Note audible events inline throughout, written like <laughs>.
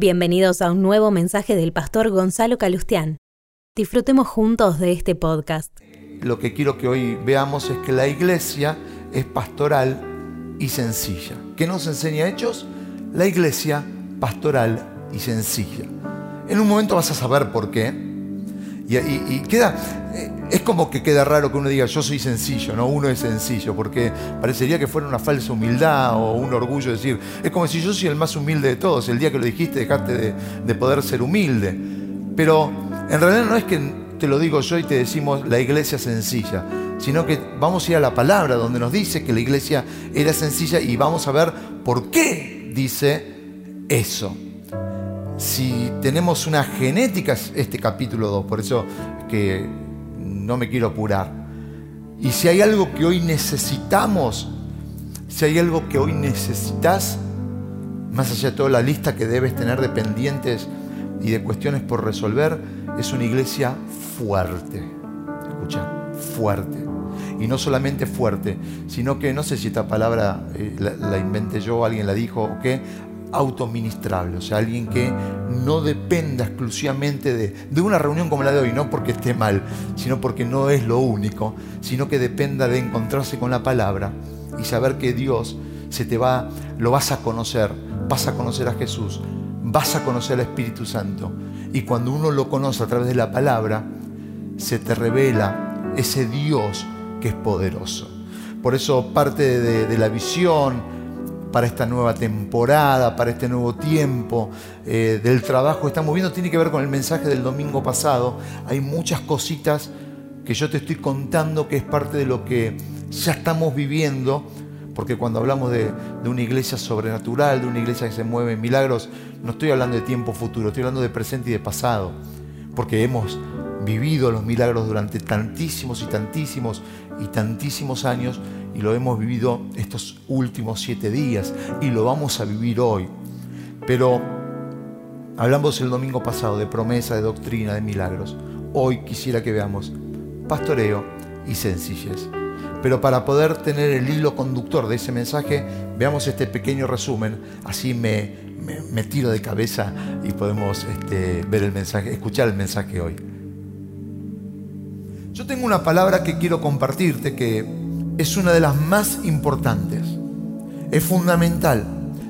Bienvenidos a un nuevo mensaje del pastor Gonzalo Calustián. Disfrutemos juntos de este podcast. Lo que quiero que hoy veamos es que la iglesia es pastoral y sencilla. ¿Qué nos enseña Hechos? La iglesia pastoral y sencilla. En un momento vas a saber por qué. Y, queda, eh, es como que queda raro que uno diga yo soy sencillo, ¿no? Uno es sencillo, porque parecería que fuera una falsa humildad o un orgullo decir, es como si yo soy el más humilde de todos, el día que lo dijiste dejaste de, poder ser humilde. Pero en realidad no es que te lo digo yo y te decimos la iglesia sencilla, sino que vamos a ir a la palabra donde nos dice que la iglesia era sencilla y vamos a ver por qué dice eso. Si tenemos una genética, este capítulo 2, por eso que no me quiero apurar. Y si hay algo que hoy necesitamos, si hay algo que hoy necesitas, más allá de toda la lista que debes tener de pendientes y de cuestiones por resolver, es una iglesia fuerte. Escucha, fuerte. Y no solamente fuerte, sino que no sé si esta palabra eh, la, la, inventé yo, alguien la dijo o qué, autoministrable, o sea, alguien que no dependa exclusivamente de, una reunión como la de hoy, no porque esté mal, sino porque no es lo único, sino que dependa de encontrarse con la palabra y saber que Dios se te va, lo vas a conocer, vas a conocer a Jesús, vas a conocer al Espíritu Santo. Y cuando uno lo conoce a través de la palabra, se te revela ese Dios que es poderoso. Por eso parte de la visión, para esta nueva temporada, para este nuevo tiempo eh, del trabajo que estamos viendo, tiene que ver con el mensaje del domingo pasado. Hay muchas cositas que yo te estoy contando que es parte de lo que ya estamos viviendo, porque cuando hablamos de, de una iglesia sobrenatural, de una iglesia que se mueve en milagros, no estoy hablando de tiempo futuro, estoy hablando de presente y de pasado, porque hemos vivido los milagros durante tantísimos y tantísimos y tantísimos años y lo hemos vivido estos últimos siete días y lo vamos a vivir hoy. Pero hablamos el domingo pasado de promesa, de doctrina, de milagros. Hoy quisiera que veamos pastoreo y sencillez. Pero para poder tener el hilo conductor de ese mensaje, veamos este pequeño resumen, así me, me, tiro de cabeza y podemos este, ver el mensaje, escuchar el mensaje hoy. Yo tengo una palabra que quiero compartirte que es una de las más importantes. Es fundamental.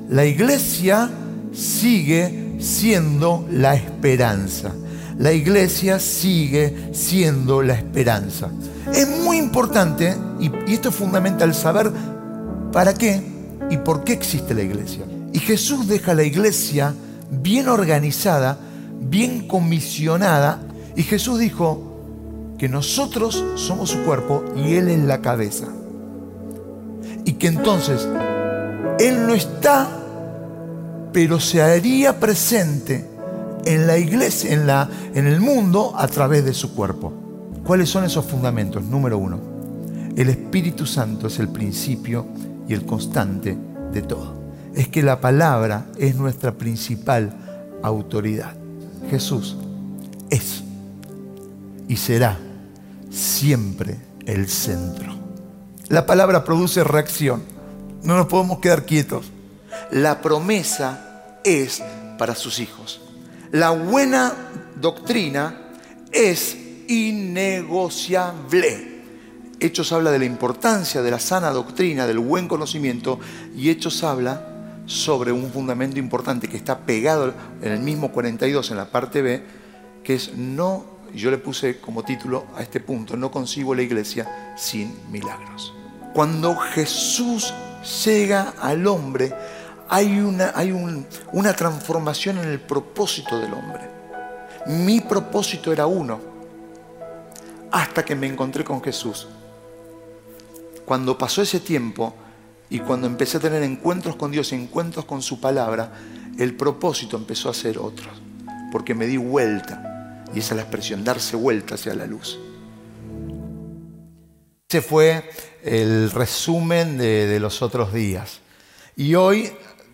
La iglesia sigue siendo la esperanza. La iglesia sigue siendo la esperanza. Es muy importante, y, esto es fundamental, saber para qué y por qué existe la iglesia. Y Jesús deja la iglesia bien organizada, bien comisionada, y Jesús dijo que nosotros somos su cuerpo y Él es la cabeza y que entonces Él no está, pero se haría presente en la iglesia, en, la, en el mundo, a través de su cuerpo. ¿Cuáles son esos fundamentos? Número uno, el Espíritu Santo es el principio y el constante de todo. Es que la palabra es nuestra principal autoridad. Jesús es y será siempre el centro. La palabra produce reacción. No nos podemos quedar quietos. La promesa es para sus hijos. La buena doctrina es innegociable. Hechos habla de la importancia de la sana doctrina, del buen conocimiento, y Hechos habla sobre un fundamento importante que está pegado en el mismo 42, en la parte B, que es no, yo le puse como título a este punto, no concibo la iglesia sin milagros. Cuando Jesús llega al hombre, hay una, hay una transformación en el propósito del hombre. Mi propósito era uno, hasta que me encontré con Jesús. Cuando pasó ese tiempo y cuando empecé a tener encuentros con Dios, encuentros con su palabra, el propósito empezó a ser otro, porque me di vuelta. Y esa es la expresión, darse vuelta hacia la luz. Ese fue el resumen de, los otros días. Y hoy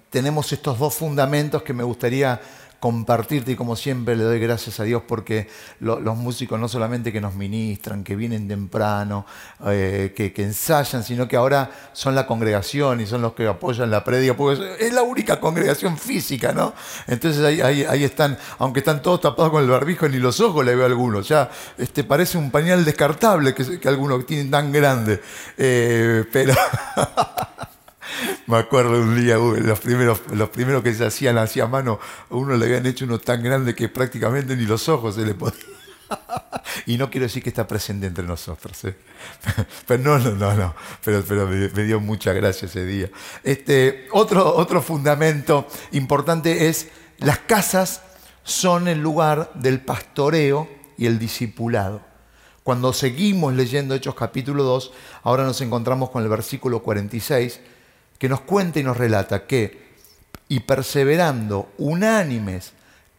tenemos estos dos fundamentos que me gustaría compartirte y como siempre le doy gracias a Dios porque los músicos no solamente que nos ministran, que vienen temprano, eh, que, ensayan, sino que ahora son la congregación y son los que apoyan la predica, porque es la única congregación física, ¿no? Entonces ahí, están, aunque están todos tapados con el barbijo, ni los ojos le veo a algunos, ya este, parece un pañal descartable que, que algunos tienen tan grande, eh, pero... <laughs> <laughs> Me acuerdo un día, los primeros, los primeros que se hacían así a mano, uno le habían hecho uno tan grande que prácticamente ni los ojos se le podían. <laughs> y no quiero decir que está presente entre nosotros. ¿eh? <laughs> pero no, no, no, no. Pero, pero me, dio mucha gracia ese día. Este, otro, otro fundamento importante es las casas son el lugar del pastoreo y el discipulado. Cuando seguimos leyendo Hechos capítulo 2, ahora nos encontramos con el versículo 46 que nos cuenta y nos relata que, y perseverando unánimes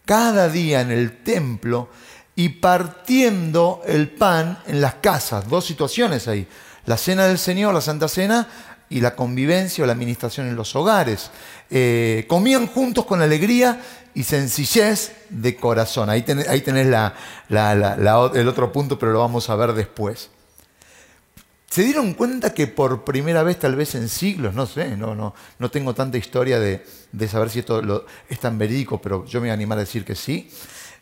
cada día en el templo y partiendo el pan en las casas, dos situaciones ahí, la cena del Señor, la Santa Cena, y la convivencia o la administración en los hogares. Eh, comían juntos con alegría y sencillez de corazón. Ahí tenés, ahí tenés el otro punto, pero lo vamos a ver después. ¿Se dieron cuenta que por primera vez, tal vez en siglos, no sé, no, no, no tengo tanta historia de, saber si esto es tan verídico, pero yo me voy a animar a decir que sí,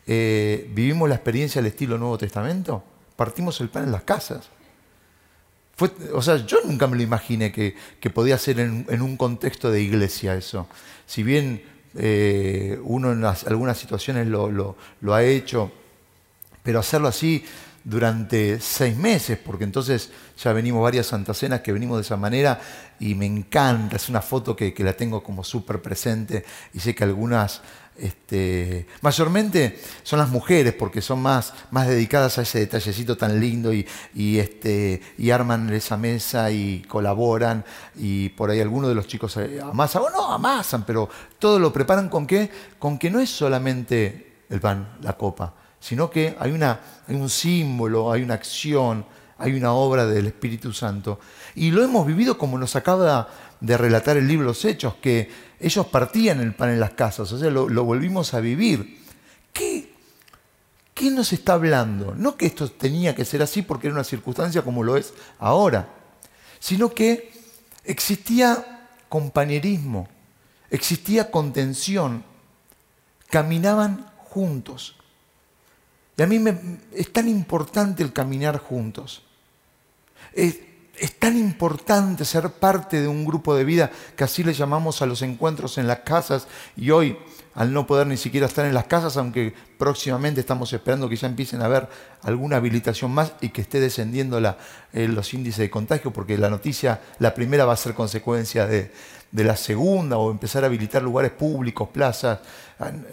eh, vivimos la experiencia del estilo Nuevo Testamento? Partimos el pan en las casas. O sea, yo nunca me lo imaginé que, podía ser en, un contexto de iglesia eso. Si bien eh, uno en algunas situaciones lo, lo ha hecho, pero hacerlo así durante seis meses, porque entonces ya venimos varias Santas Cenas que venimos de esa manera y me encanta, es una foto que, la tengo como súper presente y sé que algunas, este, mayormente son las mujeres porque son más, más dedicadas a ese detallecito tan lindo y, este, y arman esa mesa y colaboran y por ahí algunos de los chicos amasan, o no amasan, pero todo lo preparan con qué, con que no es solamente el pan, la copa, sino que hay, una, un símbolo, hay una acción, hay una obra del Espíritu Santo. Y lo hemos vivido como nos acaba de relatar el libro Los Hechos, que ellos partían el pan en las casas, o sea, lo, volvimos a vivir. ¿Qué, ¿Qué nos está hablando? No que esto tenía que ser así porque era una circunstancia como lo es ahora, sino que existía compañerismo, existía contención, caminaban juntos. Y a mí me, es tan importante el caminar juntos. Es, tan importante ser parte de un grupo de vida que así le llamamos a los encuentros en las casas. Y hoy, al no poder ni siquiera estar en las casas, aunque próximamente estamos esperando que ya empiecen a haber alguna habilitación más y que esté descendiendo eh, los índices de contagio, porque la noticia, la primera va a ser consecuencia de, de la segunda o empezar a habilitar lugares públicos, plazas,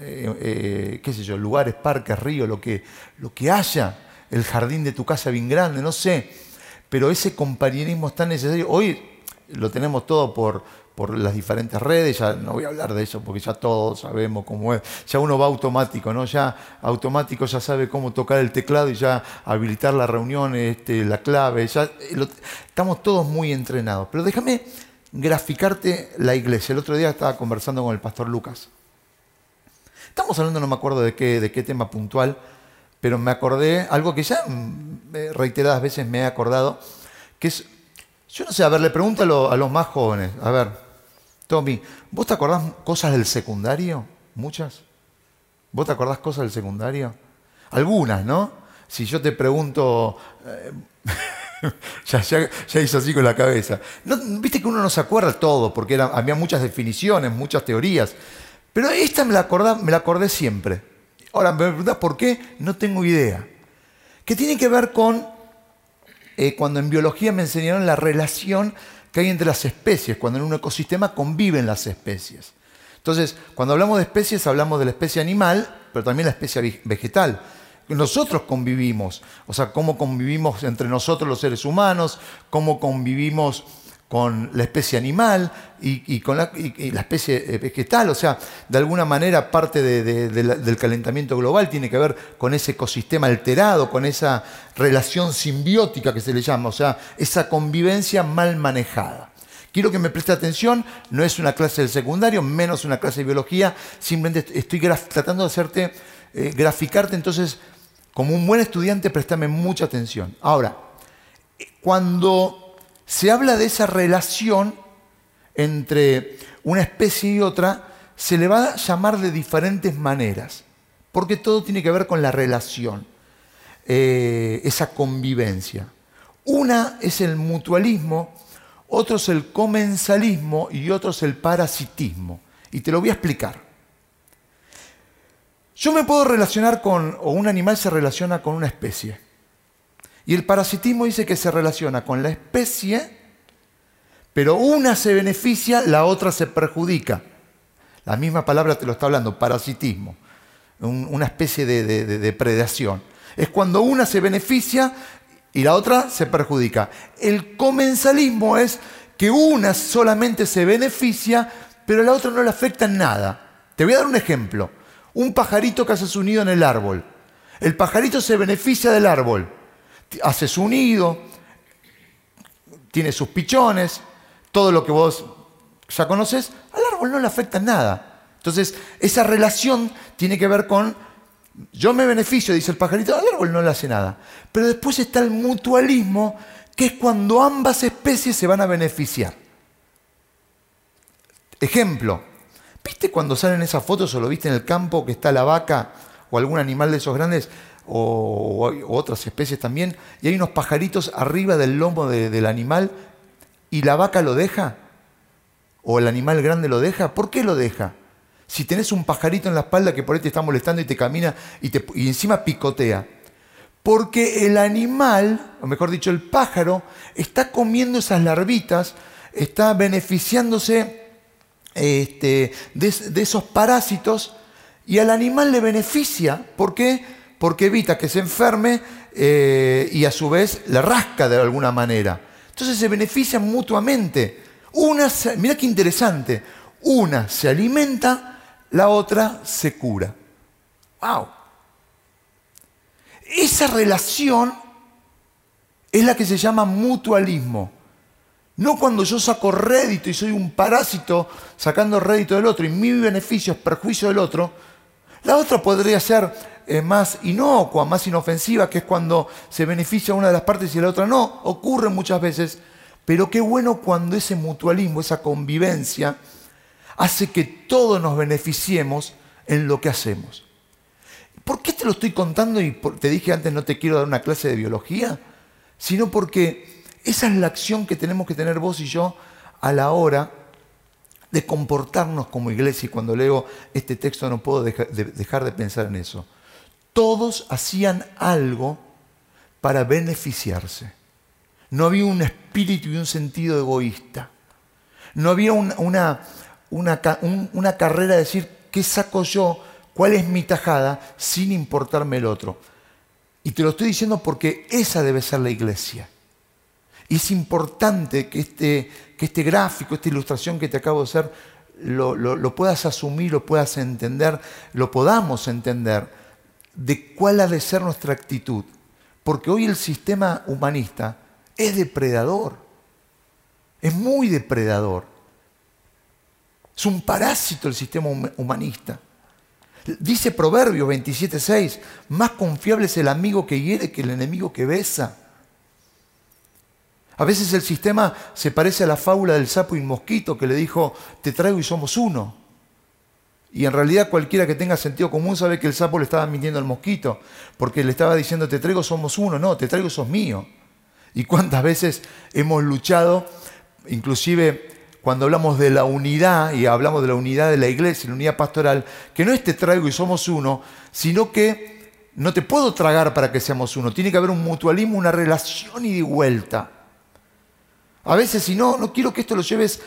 eh, eh, qué sé yo, lugares, parques, ríos, lo que, lo que haya, el jardín de tu casa bien grande, no sé, pero ese compañerismo es tan necesario. Hoy lo tenemos todo por, por las diferentes redes, ya no voy a hablar de eso porque ya todos sabemos cómo es, ya uno va automático, ¿no? Ya automático ya sabe cómo tocar el teclado y ya habilitar la reunión, este, la clave, ya eh, estamos todos muy entrenados. Pero déjame graficarte la iglesia. El otro día estaba conversando con el pastor Lucas. Estamos hablando, no me acuerdo de qué, de qué tema puntual, pero me acordé, algo que ya mm, reiteradas veces me he acordado, que es, yo no sé, a ver, le pregunto a, los más jóvenes, a ver, Tommy, ¿vos te acordás cosas del secundario? ¿Muchas? ¿Vos te acordás cosas del secundario? Algunas, ¿no? Si yo te pregunto, <laughs> eh, ya, hizo así con la cabeza. Viste que uno no se acuerda todo, porque había muchas definiciones, muchas teorías. Pero esta me la, acordé, me la acordé siempre. Ahora, ¿me preguntas por qué? No tengo idea. Que tiene que ver con eh, cuando en biología me enseñaron la relación que hay entre las especies, cuando en un ecosistema conviven las especies. Entonces, cuando hablamos de especies, hablamos de la especie animal, pero también la especie vegetal nosotros convivimos, o sea, cómo convivimos entre nosotros los seres humanos, cómo convivimos con la especie animal y, con la, especie eh, vegetal, o sea, de alguna manera parte del calentamiento global tiene que ver con ese ecosistema alterado, con esa relación simbiótica que se le llama, o sea, esa convivencia mal manejada. Quiero que me preste atención, no es una clase del secundario, menos una clase de biología, simplemente estoy tratando de hacerte, eh, graficarte, entonces, como un buen estudiante, préstame mucha atención. Ahora, cuando se habla de esa relación entre una especie y otra, se le va a llamar de diferentes maneras, porque todo tiene que ver con la relación, eh, esa convivencia. Una es el mutualismo, otro es el comensalismo y otro es el parasitismo. Y te lo voy a explicar. Yo me puedo relacionar con, o un animal se relaciona con una especie. Y el parasitismo dice que se relaciona con la especie, pero una se beneficia, la otra se perjudica. La misma palabra te lo está hablando, parasitismo, una especie de, de depredación. Es cuando una se beneficia y la otra se perjudica. El comensalismo es que una solamente se beneficia, pero la otra no le afecta en nada. Te voy a dar un ejemplo. Un pajarito que hace su nido en el árbol. El pajarito se beneficia del árbol. Hace su nido, tiene sus pichones, todo lo que vos ya conoces, al árbol no le afecta nada. Entonces, esa relación tiene que ver con yo me beneficio, dice el pajarito, al árbol no le hace nada. Pero después está el mutualismo, que es cuando ambas especies se van a beneficiar. Ejemplo, ¿viste cuando salen esas fotos o lo viste en el campo que está la vaca o algún animal de esos grandes o, otras especies también y hay unos pajaritos arriba del lomo del animal y la vaca lo deja? ¿O el animal grande lo deja? ¿Por qué lo deja? Si tenés un pajarito en la espalda que por ahí te está molestando y te camina y, te, y encima picotea. Porque el animal, o mejor dicho, el pájaro, está comiendo esas larvitas, está beneficiándose este, de, esos parásitos y al animal le beneficia. ¿Por qué? Porque evita que se enferme eh, y a su vez le rasca de alguna manera. Entonces se benefician mutuamente. Una, mira qué interesante, una se alimenta la otra se cura. ¡Wow! Esa relación es la que se llama mutualismo. No cuando yo saco rédito y soy un parásito sacando rédito del otro y mi beneficio es perjuicio del otro. La otra podría ser eh, más inocua, más inofensiva, que es cuando se beneficia una de las partes y la otra no. Ocurre muchas veces. Pero qué bueno cuando ese mutualismo, esa convivencia, hace que todos nos beneficiemos en lo que hacemos. ¿Por qué te lo estoy contando y te dije antes no te quiero dar una clase de biología? Sino porque esa es la acción que tenemos que tener vos y yo a la hora de comportarnos como iglesia. Y cuando leo este texto no puedo dejar de pensar en eso. Todos hacían algo para beneficiarse. No había un espíritu y un sentido egoísta. No había una, una, carrera de decir, ¿qué saco yo? ¿Cuál es mi tajada? Sin importarme el otro. Y te lo estoy diciendo porque esa debe ser la iglesia. Y es importante que este, que este gráfico, esta ilustración que te acabo de hacer, lo, lo, puedas asumir, lo puedas entender, lo podamos entender de cuál ha de ser nuestra actitud. Porque hoy el sistema humanista es depredador, es muy depredador. Es un parásito el sistema humanista. Dice Proverbios 27.6, más confiable es el amigo que hiere que el enemigo que besa. A veces el sistema se parece a la fábula del sapo y el mosquito que le dijo, te traigo y somos uno. Y en realidad cualquiera que tenga sentido común sabe que el sapo le estaba mintiendo al mosquito, porque le estaba diciendo, te traigo, somos uno. No, te traigo, sos mío. Y cuántas veces hemos luchado, inclusive cuando hablamos de la unidad y hablamos de la unidad de la iglesia, la unidad pastoral, que no es te traigo y somos uno, sino que no te puedo tragar para que seamos uno. Tiene que haber un mutualismo, una relación y de vuelta. A veces, si no, no quiero que esto lo lleves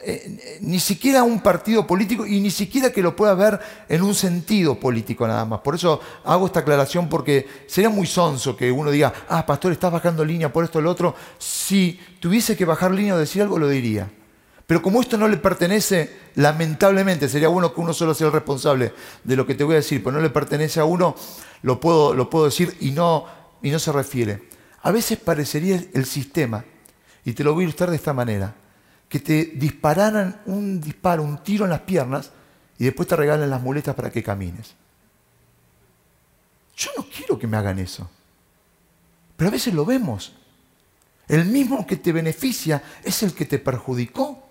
eh, ni siquiera a un partido político y ni siquiera que lo puedas ver en un sentido político nada más. Por eso hago esta aclaración porque sería muy sonso que uno diga, ah, pastor, estás bajando línea por esto o lo otro. Si tuviese que bajar línea o decir algo, lo diría. Pero como esto no le pertenece, lamentablemente, sería bueno que uno solo sea el responsable de lo que te voy a decir, pero no le pertenece a uno, lo puedo, lo puedo decir y no, y no se refiere. A veces parecería el sistema, y te lo voy a ilustrar de esta manera. que te dispararan un disparo, un tiro en las piernas y después te regalen las muletas para que camines. Yo no quiero que me hagan eso. Pero a veces lo vemos. El mismo que te beneficia es el que te perjudicó.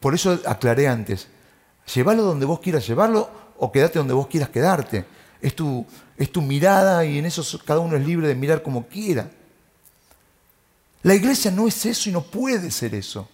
Por eso aclaré antes, llévalo donde vos quieras llevarlo o quédate donde vos quieras quedarte. Es tu, es tu mirada y en eso cada uno es libre de mirar como quiera. La iglesia no es eso y no puede ser eso.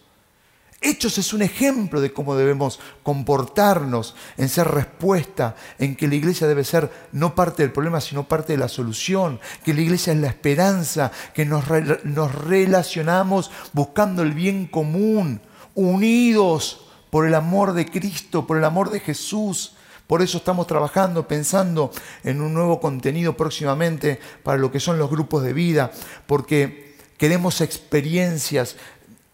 Hechos es un ejemplo de cómo debemos comportarnos en ser respuesta, en que la iglesia debe ser no parte del problema, sino parte de la solución, que la iglesia es la esperanza, que nos, nos relacionamos buscando el bien común, unidos por el amor de Cristo, por el amor de Jesús. Por eso estamos trabajando, pensando en un nuevo contenido próximamente para lo que son los grupos de vida, porque queremos experiencias,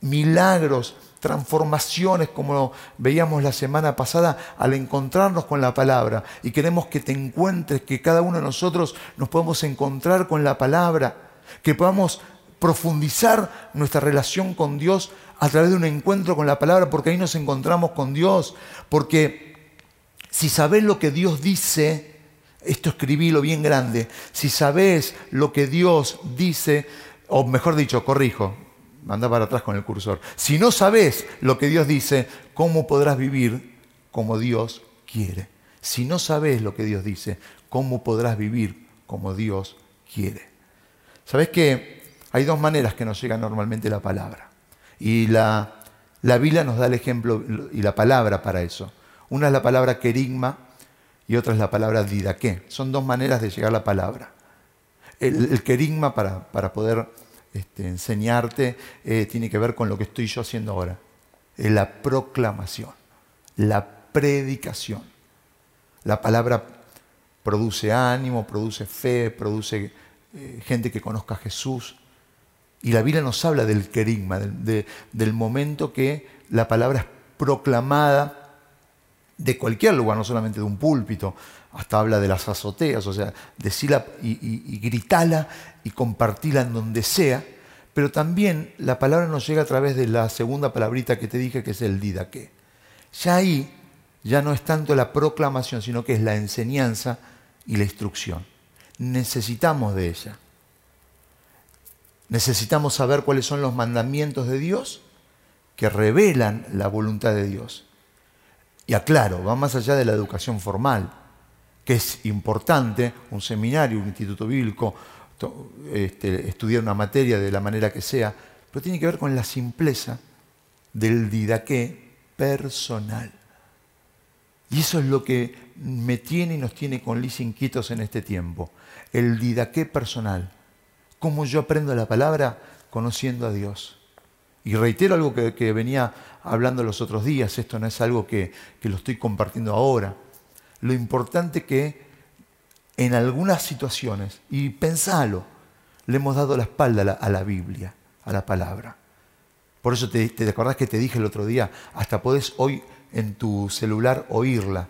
milagros, transformaciones como veíamos la semana pasada al encontrarnos con la palabra. Y queremos que te encuentres, que cada uno de nosotros nos podamos encontrar con la palabra, que podamos profundizar nuestra relación con Dios a través de un encuentro con la palabra, porque ahí nos encontramos con Dios, porque si sabes lo que Dios dice, esto escribílo bien grande, si sabes lo que Dios dice, o mejor dicho, corrijo, Manda para atrás con el cursor. Si no sabes lo que Dios dice, ¿cómo podrás vivir como Dios quiere? Si no sabes lo que Dios dice, ¿cómo podrás vivir como Dios quiere? ¿Sabes que hay dos maneras que nos llega normalmente la palabra? Y la, la Biblia nos da el ejemplo y la palabra para eso. Una es la palabra querigma y otra es la palabra didaqué. Son dos maneras de llegar a la palabra. El, querigma para, para poder este, enseñarte eh, tiene que ver con lo que estoy yo haciendo ahora. la proclamación, la predicación. La palabra produce ánimo, produce fe, produce eh, gente que conozca a Jesús. Y la Biblia nos habla del querigma, del momento que la palabra es proclamada de cualquier lugar, no solamente de un púlpito, hasta habla de las azoteas, o sea, decirla y, y, gritala y compartirla en donde sea, pero también la palabra nos llega a través de la segunda palabrita que te dije, que es el didaque. Ya ahí ya no es tanto la proclamación, sino que es la enseñanza y la instrucción. Necesitamos de ella. Necesitamos saber cuáles son los mandamientos de Dios que revelan la voluntad de Dios. Y aclaro, va más allá de la educación formal, que es importante, un seminario, un instituto bíblico, este, estudiar una materia de la manera que sea, pero tiene que ver con la simpleza del didaqué personal. Y eso es lo que me tiene y nos tiene con Liz inquietos en este tiempo. El didaqué personal. ¿Cómo yo aprendo la palabra? Conociendo a Dios. Y reitero algo que, venía hablando los otros días, esto no es algo que, que lo estoy compartiendo ahora. Lo importante que en algunas situaciones, y pensalo, le hemos dado la espalda a la, Biblia, a la palabra. Por eso te, te acordás que te dije el otro día, hasta podés hoy en tu celular oírla.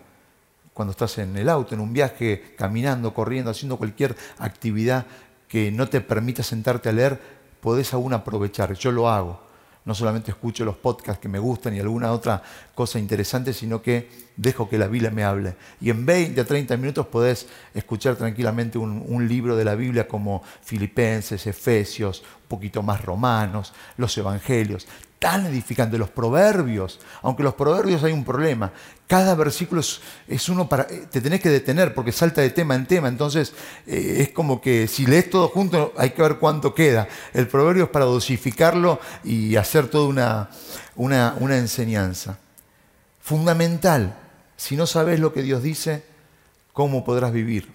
Cuando estás en el auto, en un viaje, caminando, corriendo, haciendo cualquier actividad que no te permita sentarte a leer, podés aún aprovechar. Yo lo hago no solamente escucho los podcasts que me gustan y alguna otra cosa interesante, sino que dejo que la Biblia me hable. Y en 20 a 30 minutos podés escuchar tranquilamente un, libro de la Biblia como Filipenses, Efesios, un poquito más Romanos, los Evangelios tan edificante. Los proverbios, aunque los proverbios hay un problema, cada versículo es, uno para... Eh, te tenés que detener porque salta de tema en tema, entonces eh, es como que si lees todo junto hay que ver cuánto queda. El proverbio es para dosificarlo y hacer toda una, una, enseñanza. Fundamental, si no sabes lo que Dios dice, ¿cómo podrás vivir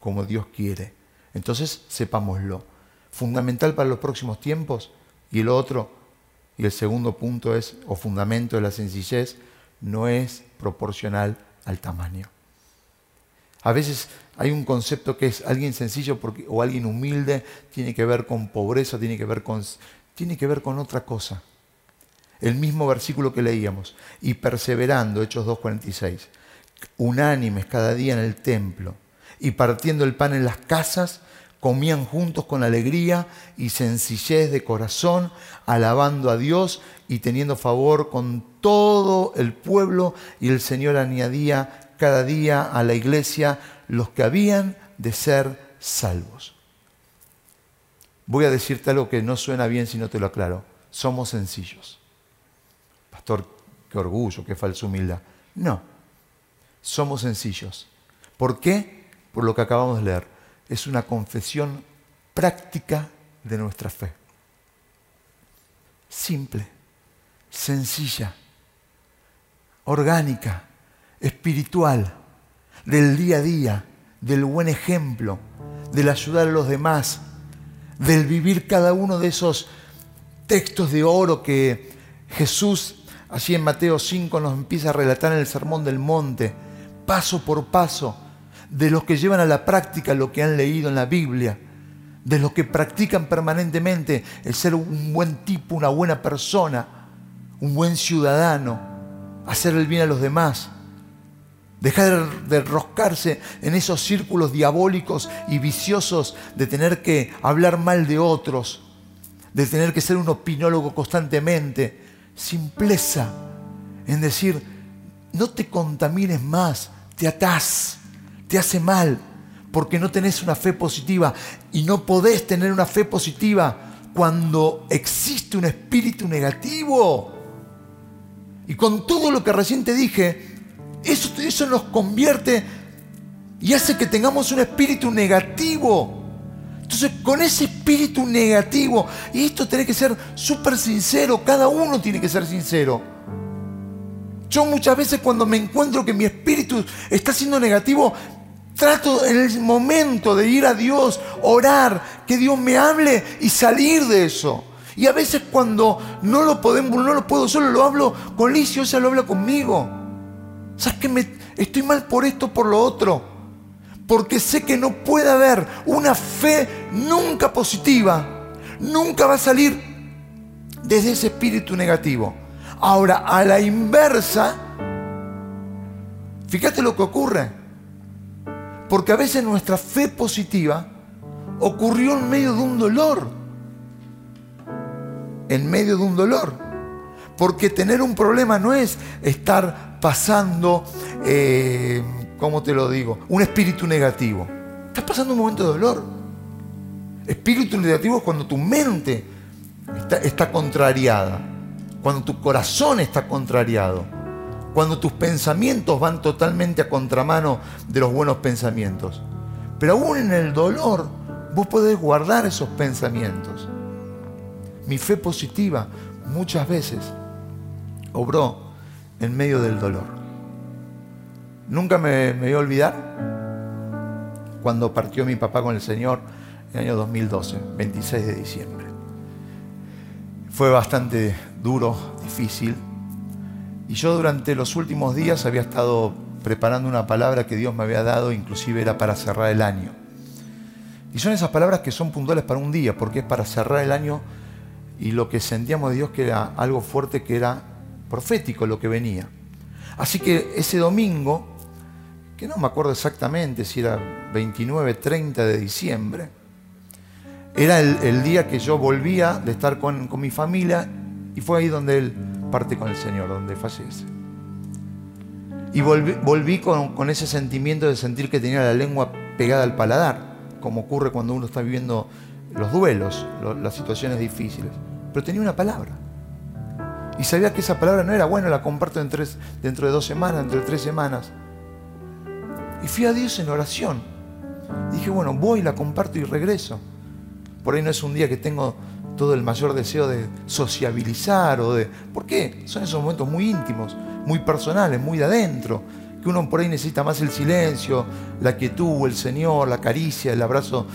como Dios quiere? Entonces sepámoslo. Fundamental para los próximos tiempos y lo otro, y el segundo punto es, o fundamento de la sencillez, no es proporcional al tamaño. A veces hay un concepto que es alguien sencillo o alguien humilde, tiene que ver con pobreza, tiene que ver con, tiene que ver con otra cosa. El mismo versículo que leíamos, y perseverando, Hechos 2.46, unánimes cada día en el templo, y partiendo el pan en las casas, comían juntos con alegría y sencillez de corazón, alabando a Dios y teniendo favor con todo el pueblo, y el Señor añadía cada día a la iglesia los que habían de ser salvos. Voy a decirte algo que no suena bien si no te lo aclaro. Somos sencillos. Pastor, qué orgullo, qué falsa humildad. No, somos sencillos. ¿Por qué? Por lo que acabamos de leer. Es una confesión práctica de nuestra fe. Simple, sencilla, orgánica, espiritual, del día a día, del buen ejemplo, del ayudar a los demás, del vivir cada uno de esos textos de oro que Jesús allí en Mateo 5 nos empieza a relatar en el Sermón del Monte, paso por paso, de los que llevan a la práctica lo que han leído en la Biblia, de los que practican permanentemente el ser un buen tipo, una buena persona, un buen ciudadano, hacer el bien a los demás. Dejar de enroscarse en esos círculos diabólicos y viciosos de tener que hablar mal de otros, de tener que ser un opinólogo constantemente. Simpleza en decir, no te contamines más, te atás, te hace mal, porque no tenés una fe positiva y no podés tener una fe positiva cuando existe un espíritu negativo. Y con todo lo que recién te dije, eso, eso nos convierte y hace que tengamos un espíritu negativo. Entonces, con ese espíritu negativo, y esto tiene que ser súper sincero, cada uno tiene que ser sincero. Yo muchas veces cuando me encuentro que mi espíritu está siendo negativo, trato en el momento de ir a Dios, orar, que Dios me hable y salir de eso. Y a veces cuando no lo podemos, no lo puedo solo, lo hablo con Licio, ella lo habla conmigo. ¿Sabes que me, estoy mal por esto, por lo otro? Porque sé que no puede haber una fe nunca positiva. Nunca va a salir desde ese espíritu negativo. Ahora, a la inversa, fíjate lo que ocurre. Porque a veces nuestra fe positiva ocurrió en medio de un dolor. En medio de un dolor. Porque tener un problema no es estar pasando, eh, ¿cómo te lo digo? Un espíritu negativo. Estás pasando un momento de dolor. Espíritu negativo es cuando tu mente está, está contrariada, cuando tu corazón está contrariado, cuando tus pensamientos van totalmente a contramano de los buenos pensamientos. Pero aún en el dolor, vos podés guardar esos pensamientos. Mi fe positiva muchas veces obró en medio del dolor. Nunca me, voy a olvidar cuando partió mi papá con el Señor en el año 2012, 26 de diciembre. Fue bastante duro, difícil. Y yo durante los últimos días había estado preparando una palabra que Dios me había dado, inclusive era para cerrar el año. Y son esas palabras que son puntuales para un día, porque es para cerrar el año y lo que sentíamos de Dios que era algo fuerte, que era profético lo que venía. Así que ese domingo, que no me acuerdo exactamente si era 29, 30 de diciembre, era el, día que yo volvía de estar con, mi familia y fue ahí donde él parte con el Señor, donde fallece. Y volví, con, ese sentimiento de sentir que tenía la lengua pegada al paladar, como ocurre cuando uno está viviendo los duelos, las situaciones difíciles. Pero tenía una palabra. Y sabía que esa palabra no era bueno, la comparto dentro de dos semanas, dentro de tres semanas. Y fui a Dios en oración. Dije, bueno, voy, la comparto y regreso. Por ahí no es un día que tengo todo el mayor deseo de sociabilizar o de... ¿Por qué? Son esos momentos muy íntimos, muy personales, muy de adentro, que uno por ahí necesita más el silencio, la quietud, el Señor, la caricia, el abrazo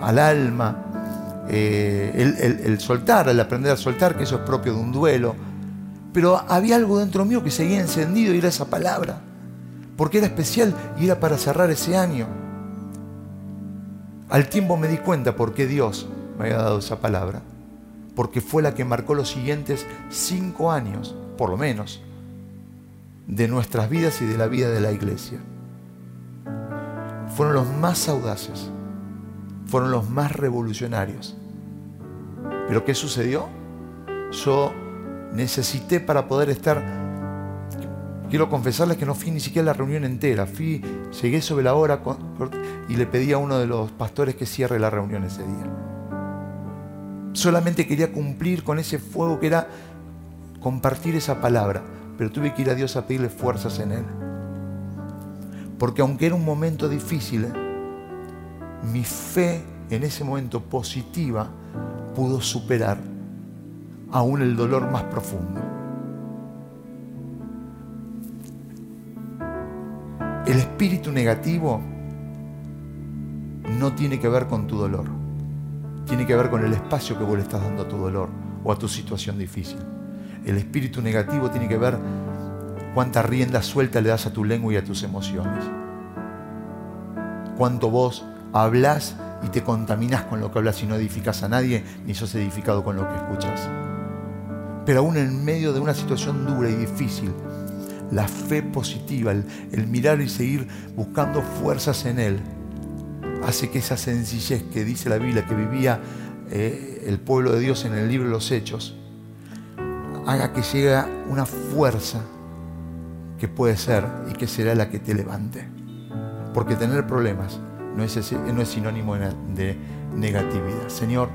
al alma, eh, el, el soltar, el aprender a soltar, que eso es propio de un duelo pero había algo dentro mío que seguía encendido y era esa palabra. Porque era especial y era para cerrar ese año. Al tiempo me di cuenta por qué Dios me había dado esa palabra. Porque fue la que marcó los siguientes cinco años, por lo menos, de nuestras vidas y de la vida de la iglesia. Fueron los más audaces. fueron los más revolucionarios. Pero ¿qué sucedió? Yo necesité para poder estar, quiero confesarles que no fui ni siquiera a la reunión entera, fui, llegué sobre la hora y le pedí a uno de los pastores que cierre la reunión ese día. Solamente quería cumplir con ese fuego que era compartir esa palabra, pero tuve que ir a Dios a pedirle fuerzas en Él. Porque aunque era un momento difícil, mi fe en ese momento positiva pudo superar aún el dolor más profundo. El espíritu negativo no tiene que ver con tu dolor, tiene que ver con el espacio que vos le estás dando a tu dolor o a tu situación difícil. El espíritu negativo tiene que ver cuánta rienda suelta le das a tu lengua y a tus emociones. Cuánto vos hablas y te contaminas con lo que hablas y no edificas a nadie, ni sos edificado con lo que escuchas. Pero aún en medio de una situación dura y difícil, la fe positiva, el, mirar y seguir buscando fuerzas en Él, hace que esa sencillez que dice la Biblia que vivía eh, el pueblo de Dios en el libro de los Hechos, haga que llegue una fuerza que puede ser y que será la que te levante. Porque tener problemas no es, no es sinónimo de negatividad. Señor,